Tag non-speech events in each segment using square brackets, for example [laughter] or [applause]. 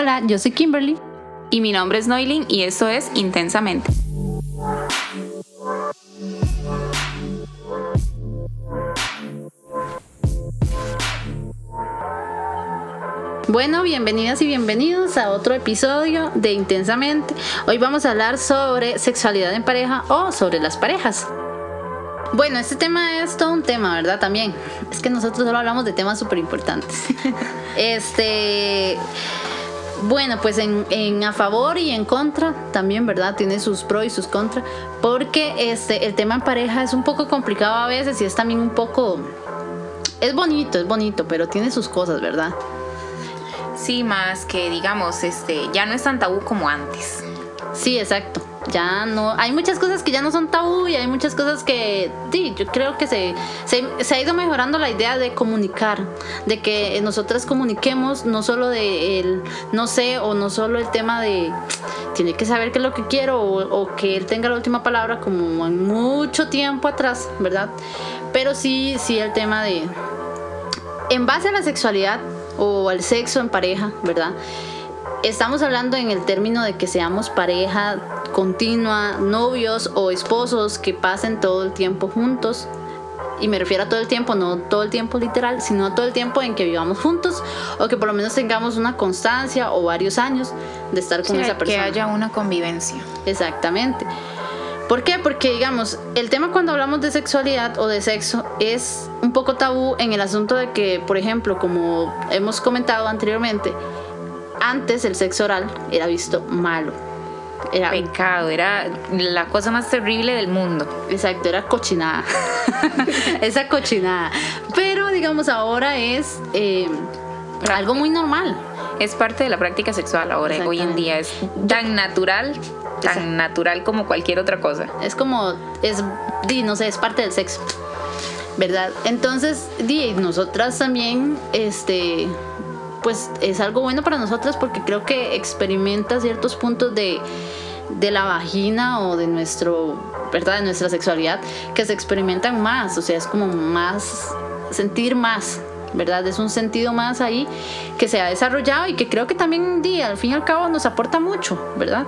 Hola, yo soy Kimberly. Y mi nombre es Noilin y esto es Intensamente. Bueno, bienvenidas y bienvenidos a otro episodio de Intensamente. Hoy vamos a hablar sobre sexualidad en pareja o sobre las parejas. Bueno, este tema es todo un tema, ¿verdad? También. Es que nosotros solo hablamos de temas súper importantes. [laughs] este. Bueno, pues en, a favor y en contra también, ¿verdad? Tiene sus pros y sus contras. Porque este, el tema en pareja es un poco complicado a veces y es también un poco. Es bonito, es bonito, pero tiene sus cosas, ¿verdad? Sí, más que digamos, este, ya no es tan tabú como antes. Sí, exacto. Ya no, hay muchas cosas que ya no son tabú y hay muchas cosas que, sí, yo creo que se, se, ha ido mejorando la idea de comunicar, de que nosotras comuniquemos no solo de el no sé o no solo el tema de tiene que saber qué es lo que quiero o, o que él tenga la última palabra como en mucho tiempo atrás, ¿verdad? Pero sí, sí el tema de, en base a la sexualidad, o al sexo en pareja, ¿verdad? Estamos hablando en el término de que seamos pareja continua, novios o esposos que pasen todo el tiempo juntos. Y me refiero a todo el tiempo, no todo el tiempo literal, sino a todo el tiempo en que vivamos juntos o que por lo menos tengamos una constancia o varios años de estar con esa persona. Que haya una convivencia. Exactamente. ¿Por qué? Porque, digamos, el tema cuando hablamos de sexualidad o de sexo es un poco tabú en el asunto de que, por ejemplo, como hemos comentado anteriormente, antes el sexo oral era visto malo. Era pecado, era la cosa más terrible del mundo. Exacto, era cochinada. [laughs] Esa cochinada. Pero, digamos, ahora es eh, algo muy normal. Es parte de la práctica sexual ahora, hoy en día. Es tan natural tan natural como cualquier otra cosa. Es como, es, di, no sé, es parte del sexo, ¿verdad? Entonces, di, nosotras también, este, pues es algo bueno para nosotras porque creo que experimenta ciertos puntos de, de la vagina o de nuestro, ¿verdad? De nuestra sexualidad que se experimentan más, o sea, es como más, sentir más, ¿verdad? Es un sentido más ahí que se ha desarrollado y que creo que también, di, al fin y al cabo, nos aporta mucho, ¿verdad?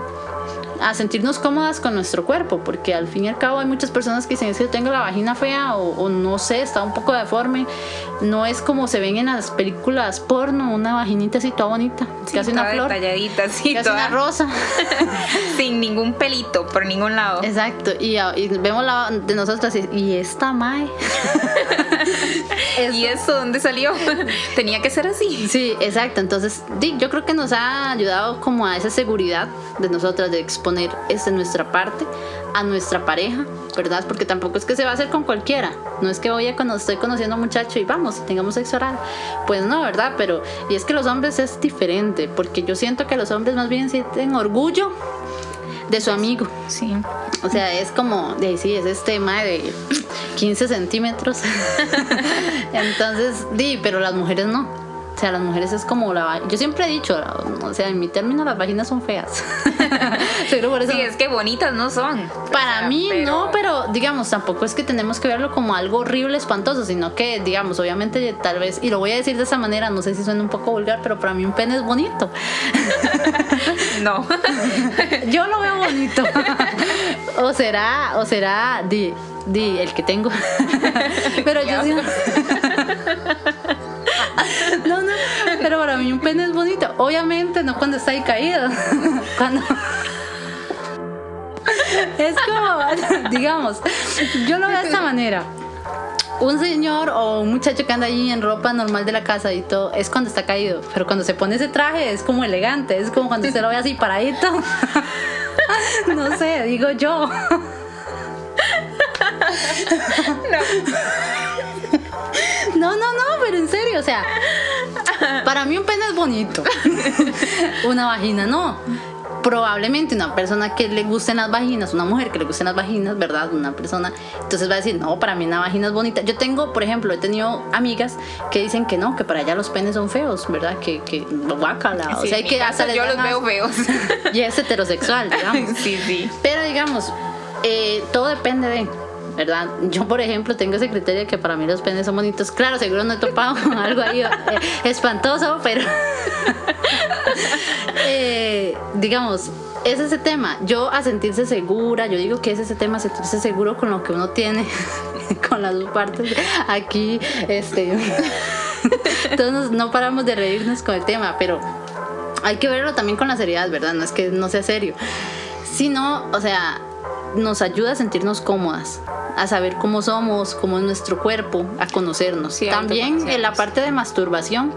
A sentirnos cómodas con nuestro cuerpo, porque al fin y al cabo hay muchas personas que dicen, es que yo tengo la vagina fea o, no sé, está un poco deforme. No es como se ven en las películas porno, una vaginita así toda bonita, que hace una flor, sí, hace una rosa. [laughs] Sin ningún pelito por ningún lado. Exacto, y, vemos la de nosotras y, esta mae. [laughs] ¿Y eso dónde salió? [laughs] Tenía que ser así. Sí, exacto. Entonces, yo creo que nos ha ayudado como a esa seguridad de nosotras de exponer es de nuestra parte a nuestra pareja, ¿verdad? Porque tampoco es que se va a hacer con cualquiera. No es que voy a cuando estoy conociendo a un muchacho y vamos, tengamos sexo oral. Pues no, ¿verdad? Pero, y es que los hombres es diferente, porque yo siento que los hombres más bien sienten orgullo de su amigo. Sí. O sea, es como, de sí, es este tema de 15 centímetros. [laughs] Entonces, di, pero las mujeres no. O sea, las mujeres es como la... Yo siempre he dicho, o sea, en mi término las vaginas son feas. [laughs] Sí, es que bonitas no son. Para mí no, pero digamos, tampoco es que tenemos que verlo como algo horrible, espantoso, sino que, digamos, obviamente tal vez, y lo voy a decir de esa manera, no sé si suena un poco vulgar, pero para mí un pene es bonito. [laughs] no. [laughs] Yo lo veo bonito. o será, o será, di, di, el que tengo. pero yo sí... pero para mí un pene es bonito. Obviamente no cuando está ahí caído. [laughs] Cuando... [laughs] Es como, [laughs] digamos, yo lo veo de esta manera. Un señor o un muchacho que anda allí en ropa normal de la casa y todo, es cuando está caído. Pero cuando se pone ese traje es como elegante, es como cuando se lo ve así paradito. No sé, digo yo. No. No, no, no, pero en serio, o sea, para mí un pene es bonito. [laughs] Una vagina no. Probablemente una persona que le gusten las vaginas, una mujer que le gusten las vaginas, ¿verdad? Una persona, entonces va a decir, no, para mí una vagina es bonita. Yo tengo, por ejemplo, he tenido amigas que dicen que no, que para allá los penes son feos, ¿verdad? Que, que guácala. o sea, que hasta Yo los veo feos. [laughs] Y es heterosexual, digamos. [laughs] Sí, sí. Pero digamos, eh, todo depende de ¿verdad? Yo, por ejemplo, tengo ese criterio que para mí los penes son bonitos. Claro, seguro no he topado [laughs] algo ahí eh, espantoso, pero [laughs] eh, digamos, es ese tema. Yo a sentirse segura, yo digo que es ese tema, sentirse seguro con lo que uno tiene, [laughs] con las dos partes aquí, este. Todos no paramos de reírnos con el tema, pero hay que verlo también con la seriedad, ¿verdad? No es que no sea serio, sino, o sea, nos ayuda a sentirnos cómodas, a saber cómo somos, cómo es nuestro cuerpo, a conocernos. También en la parte de masturbación.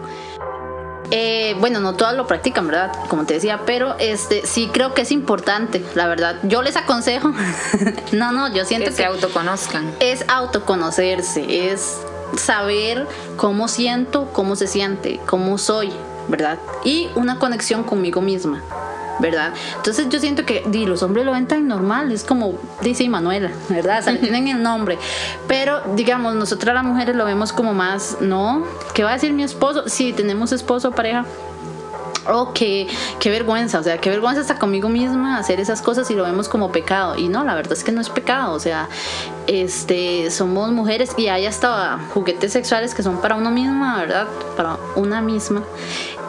Eh, bueno, no todas lo practican, ¿verdad? Como te decía, pero este sí creo que es importante, la verdad. Yo les aconsejo, [laughs] no, no, yo siento que, que se autoconozcan. Es autoconocerse, es saber cómo siento, cómo se siente, cómo soy, ¿verdad? Y una conexión conmigo misma. ¿Verdad? Entonces yo siento que di, los hombres lo ven tan normal, es como dice Manuela, ¿verdad? O sea, [laughs] tienen el nombre, pero digamos, nosotras las mujeres lo vemos como más, ¿no? ¿Qué va a decir mi esposo? Si tenemos esposo o pareja, oh, qué, qué vergüenza, o sea, qué vergüenza está conmigo misma hacer esas cosas y lo vemos como pecado. Y no, la verdad es que no es pecado, o sea, este, somos mujeres y hay hasta juguetes sexuales que son para uno misma, ¿verdad? Para una misma.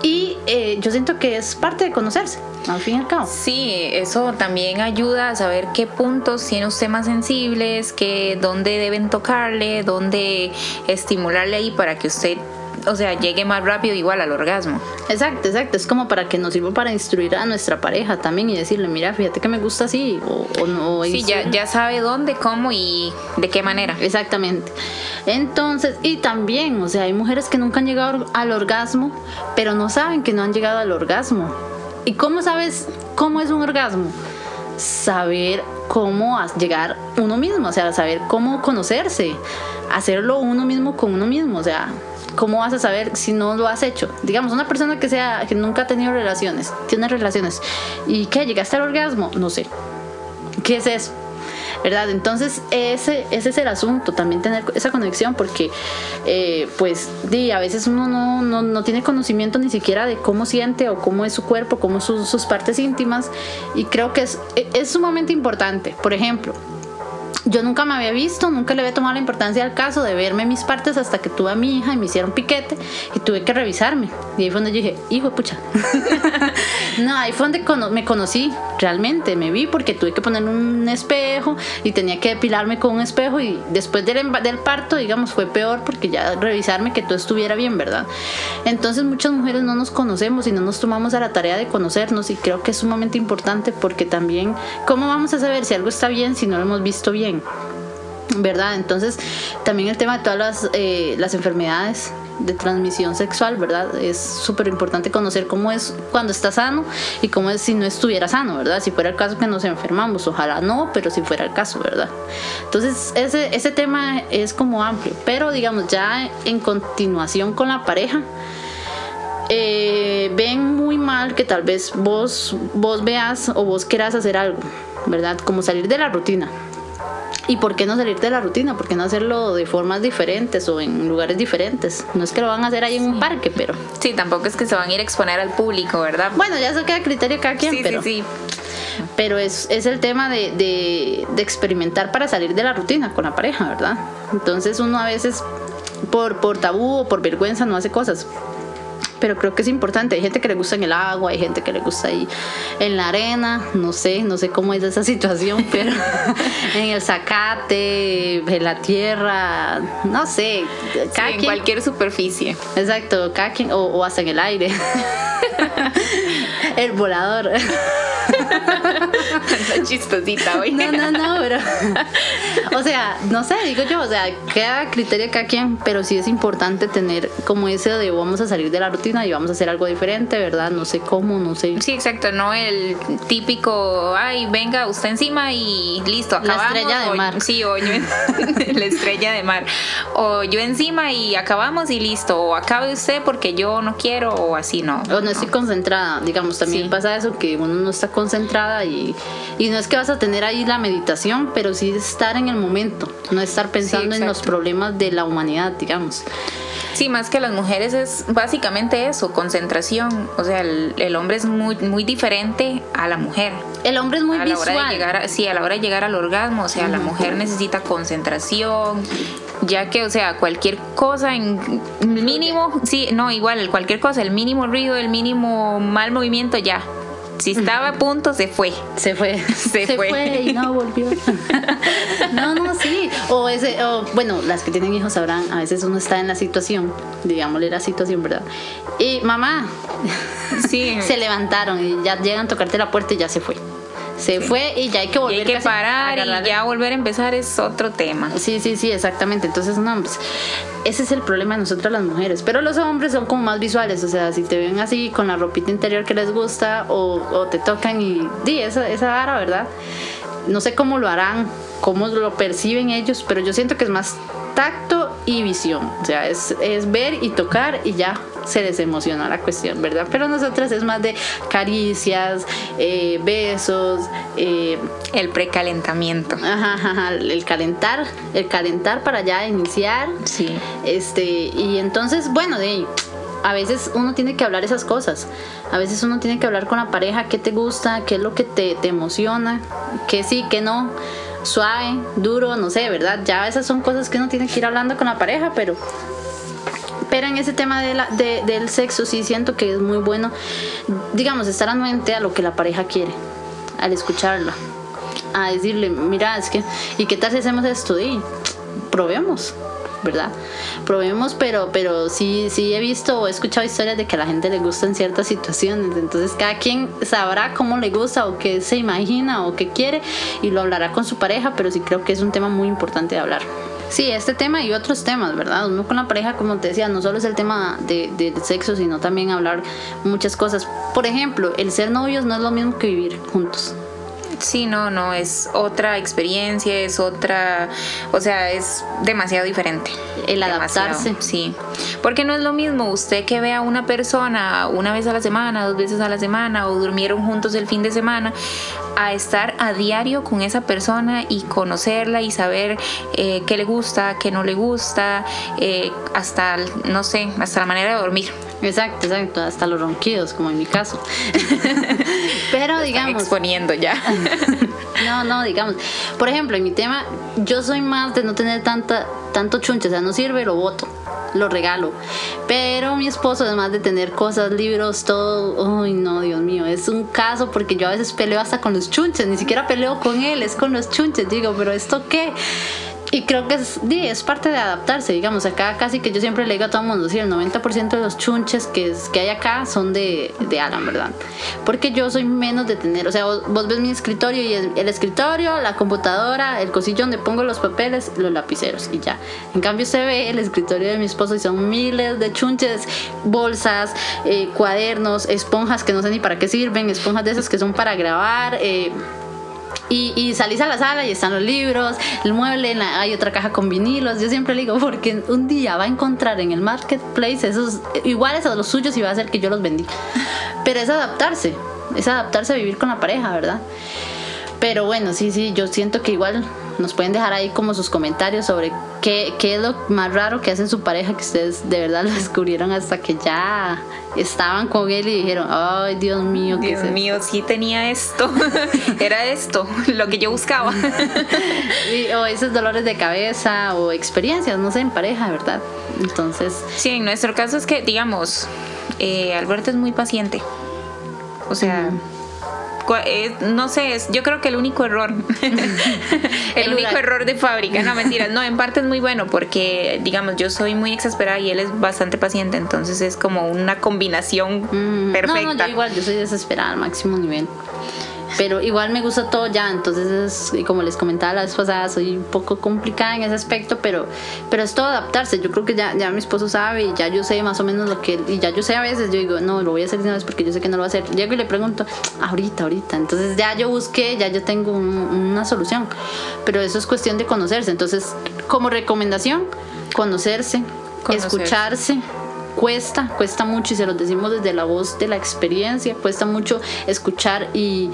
Y eh, yo siento que es parte de conocerse, al fin y al cabo. Sí, eso también ayuda a saber qué puntos tiene usted más sensibles, que dónde deben tocarle, dónde estimularle ahí para que usted o sea, llegue más rápido igual al orgasmo. Exacto, exacto. Es como para que nos sirva para instruir a nuestra pareja también y decirle, mira, fíjate que me gusta así o, no. Sí, ya, ya sabe dónde, cómo y de qué manera. Exactamente. Entonces, y también, o sea, hay mujeres que nunca han llegado al orgasmo, pero no saben que no han llegado al orgasmo. ¿Y cómo sabes cómo es un orgasmo? Saber cómo llegar uno mismo, o sea, saber cómo conocerse, hacerlo uno mismo con uno mismo, o sea, ¿cómo vas a saber si no lo has hecho? Digamos, una persona que sea que nunca ha tenido relaciones, tiene relaciones y que llegaste al orgasmo, no sé. ¿Qué es eso? ¿verdad? Entonces ese, ese es el asunto, también tener esa conexión, porque eh, pues di, a veces uno no, no, no, tiene conocimiento ni siquiera de cómo siente o cómo es su cuerpo, cómo son sus partes íntimas, y creo que es, es sumamente importante. Por ejemplo, yo nunca me había visto, nunca le había tomado la importancia al caso de verme mis partes hasta que tuve a mi hija y me hicieron piquete y tuve que revisarme. Y ahí fue donde yo dije, hijo pucha. [laughs] no, ahí fue donde me conocí realmente, me vi porque tuve que poner un espejo y tenía que depilarme con un espejo y después del, del parto, digamos, fue peor porque ya revisarme que todo estuviera bien, ¿verdad? Entonces muchas mujeres no nos conocemos y no nos tomamos a la tarea de conocernos y creo que es sumamente importante porque también, ¿cómo vamos a saber si algo está bien si no lo hemos visto bien? ¿Verdad? Entonces, también el tema de todas las, eh, las enfermedades de transmisión sexual, ¿verdad? Es súper importante conocer cómo es cuando está sano y cómo es si no estuviera sano, ¿verdad? Si fuera el caso que nos enfermamos, ojalá no, pero si fuera el caso, ¿verdad? Entonces, ese, ese tema es como amplio, pero digamos, ya en continuación con la pareja, eh, ven muy mal que tal vez vos, vos veas o vos quieras hacer algo, ¿verdad? Como salir de la rutina ¿Y por qué no salir de la rutina? ¿Por qué no hacerlo de formas diferentes o en lugares diferentes? No es que lo van a hacer ahí en un parque, pero... Sí, tampoco es que se van a ir a exponer al público, ¿verdad? Bueno, ya eso queda criterio cada quien, sí, pero... Sí, sí. Pero es, es el tema de, de, de, experimentar para salir de la rutina con la pareja, ¿verdad? Entonces uno a veces por, por tabú o por vergüenza no hace cosas pero creo que es importante. Hay gente que le gusta en el agua, hay gente que le gusta ahí en la arena, no sé, no sé cómo es esa [laughs] situación, pero [laughs] en el zacate, en la tierra, no sé. en cualquier superficie. Exacto, cada o, o hasta en el aire. [laughs] el volador. [laughs] chistosita hoy. No, no, no, pero. [laughs] O sea, no sé, digo yo, o sea, queda criterio cada quien, pero sí es importante tener como ese de vamos a salir de la rutina y vamos a hacer algo diferente, ¿verdad? No sé cómo, no sé. Sí, exacto, no el típico, ay, venga usted encima y listo, acabamos. La estrella de mar. sí, o yo, [laughs] la estrella de mar. O yo encima y acabamos y listo, o acabe usted porque yo no quiero, o así no. O no, estoy concentrada, digamos, también pasa eso, que uno no está concentrada y, y, no es que vas a tener ahí la meditación, pero sí estar en el momento, no estar pensando en los problemas de la humanidad, digamos. Sí, más que las mujeres es básicamente eso, concentración. O sea, el, hombre es muy, muy diferente a la mujer. El hombre es muy a visual. La hora de llegar sí, a la hora de llegar al orgasmo, o sea, la mujer necesita concentración, ya que, o sea, cualquier cosa en mínimo, sí, no, igual, cualquier cosa, el mínimo ruido, el mínimo mal movimiento, ya, si estaba a punto, se fue. Se fue. [laughs] Se, fue. y no volvió. [laughs] no, no, sí. O ese, o, bueno, las que tienen hijos sabrán, a veces uno está en la situación, digámosle la situación, ¿verdad? Y mamá, sí. [laughs] se levantaron y ya llegan a tocarte la puerta y ya se fue se fue y ya hay que volver y hay que parar y ya volver a empezar es otro tema. Sí, sí, sí, exactamente. Entonces, no, pues, ese es el problema de nosotras las mujeres. Pero los hombres son como más visuales, o sea, si te ven así con la ropita interior que les gusta o, te tocan y di esa, esa vara, ¿verdad? No sé cómo lo harán, cómo lo perciben ellos, pero yo siento que es más tacto y visión. O sea, es, es ver y tocar y ya se les emociona la cuestión, ¿verdad? Pero nosotras es más de caricias, eh, besos, eh, el precalentamiento. Ajá, el calentar, el calentar para ya iniciar. Sí. Este, y entonces, bueno, de a veces uno tiene que hablar esas cosas. A veces uno tiene que hablar con la pareja, qué te gusta, qué es lo que te, te emociona, qué sí, qué no suave, duro, no sé, ¿verdad? Ya esas son cosas que uno tiene que ir hablando con la pareja, pero pero en ese tema de la, del sexo sí siento que es muy bueno, digamos, estar anuente a lo que la pareja quiere, al escucharla, a decirle, mira, es que, ¿y qué tal si hacemos esto? Y probemos. ¿verdad? Probemos, pero, pero sí, sí he visto o he escuchado historias de que a la gente le gustan ciertas situaciones. Entonces cada quien sabrá cómo le gusta o qué se imagina o qué quiere y lo hablará con su pareja, pero sí creo que es un tema muy importante de hablar. Sí, este tema y otros temas, ¿verdad? Uno con la pareja, como te decía, no solo es el tema de, sexo, sino también hablar muchas cosas. Por ejemplo, el ser novios no es lo mismo que vivir juntos. Sí, no, no, es otra experiencia, es otra, o sea, es demasiado diferente. El adaptarse. sí, porque no es lo mismo usted que vea a una persona una vez a la semana, dos veces a la semana, o durmieron juntos el fin de semana, a estar a diario con esa persona y conocerla y saber eh, qué le gusta, qué no le gusta, eh, hasta, no sé, hasta la manera de dormir. Exacto, exacto, hasta los ronquidos, como en mi caso. [laughs] Pero digamos. exponiendo ya. [laughs] no, no, digamos. Por ejemplo, en mi tema, yo soy más de no tener tanta, tanto chunche, o sea, no sirve, lo voto lo regalo. Pero mi esposo, además de tener cosas, libros, todo, uy, no, Dios mío, es un caso porque yo a veces peleo hasta con los chunches, ni siquiera peleo con él, es con los chunches. Digo, pero ¿esto qué? Y creo que es, es parte de adaptarse, digamos, acá casi que yo siempre le digo a todo el mundo, sí, el 90% de los chunches que, que hay acá son de, de Alan, ¿verdad? Porque yo soy menos de tener, o sea, vos, ves mi escritorio y el, escritorio, la computadora, el cosillo donde pongo los papeles, los lapiceros y ya. En cambio se ve el escritorio de mi esposo y son miles de chunches, bolsas, eh, cuadernos, esponjas que no sé ni para qué sirven, esponjas de esas que son para grabar. Eh, y, salís a la sala y están los libros, el mueble, hay otra caja con vinilos. Yo siempre le digo, porque un día va a encontrar en el marketplace esos iguales a los suyos y va a hacer que yo los vendí. Pero es adaptarse, es adaptarse a vivir con la pareja, ¿verdad? Pero bueno, sí, sí, yo siento que igual nos pueden dejar ahí como sus comentarios sobre qué, qué es lo más raro que hace su pareja que ustedes de verdad lo [laughs] descubrieron hasta que ya estaban con él y dijeron, ay Dios mío, ¿qué Dios mío, sí tenía esto, [laughs] era esto, lo que yo buscaba. [laughs] o esos dolores de cabeza o experiencias, no sé, en pareja, ¿verdad? Entonces... Sí, en nuestro caso es que, digamos, eh, Alberto es muy paciente. O sea... no sé, yo creo que el único error, [laughs] el, único error de fábrica, no mentiras, no, en parte es muy bueno porque, digamos, yo soy muy exasperada y él es bastante paciente, entonces es como una combinación perfecta. No, no, yo igual, yo soy desesperada al máximo nivel pero igual me gusta todo ya, entonces es, como les comentaba la vez pasada, soy un poco complicada en ese aspecto, pero, pero es todo adaptarse, yo creo que ya, ya mi esposo sabe y ya yo sé más o menos lo que, y ya yo sé a veces, yo digo, no, lo voy a hacer de una vez porque yo sé que no lo va a hacer, llego y le pregunto, ahorita, ahorita, entonces ya yo busqué, ya yo tengo una solución, pero eso es cuestión de conocerse, entonces como recomendación, conocerse. escucharse cuesta, cuesta mucho y se los decimos desde la voz de la experiencia, cuesta mucho escuchar y,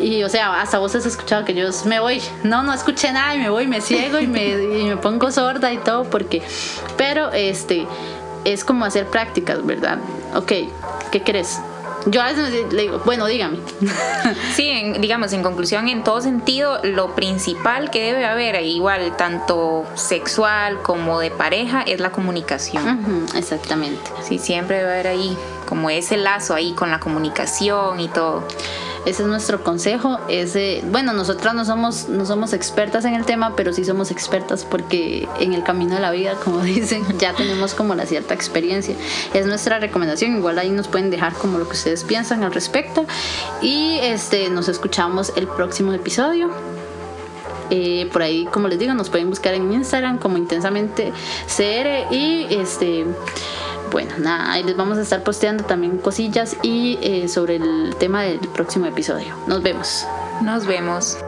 y o sea, hasta vos has escuchado que yo me voy, no, no escuché nada y me voy, me ciego y me, y me pongo sorda y todo porque, pero este es como hacer prácticas, ¿verdad? Ok, ¿qué crees? Yo a veces le digo, bueno, dígame. [laughs] Sí, digamos, en conclusión, en todo sentido, lo principal que debe haber, igual, tanto sexual como de pareja, es la comunicación. exactamente. Sí, siempre debe haber ahí como ese lazo ahí con la comunicación y todo. Ese es nuestro consejo. Ese, bueno, nosotras no somos, no somos expertas en el tema, pero sí somos expertas porque en el camino de la vida, como [laughs] dicen, ya tenemos como la cierta experiencia. Es nuestra recomendación. Igual ahí nos pueden dejar como lo que ustedes piensan al respecto. Y este, nos escuchamos el próximo episodio. Eh, por ahí, como les digo, nos pueden buscar en Instagram como intensamente CR y este bueno, nada, ahí les vamos a estar posteando también cosillas y eh, sobre el tema del próximo episodio. Nos vemos. Nos vemos.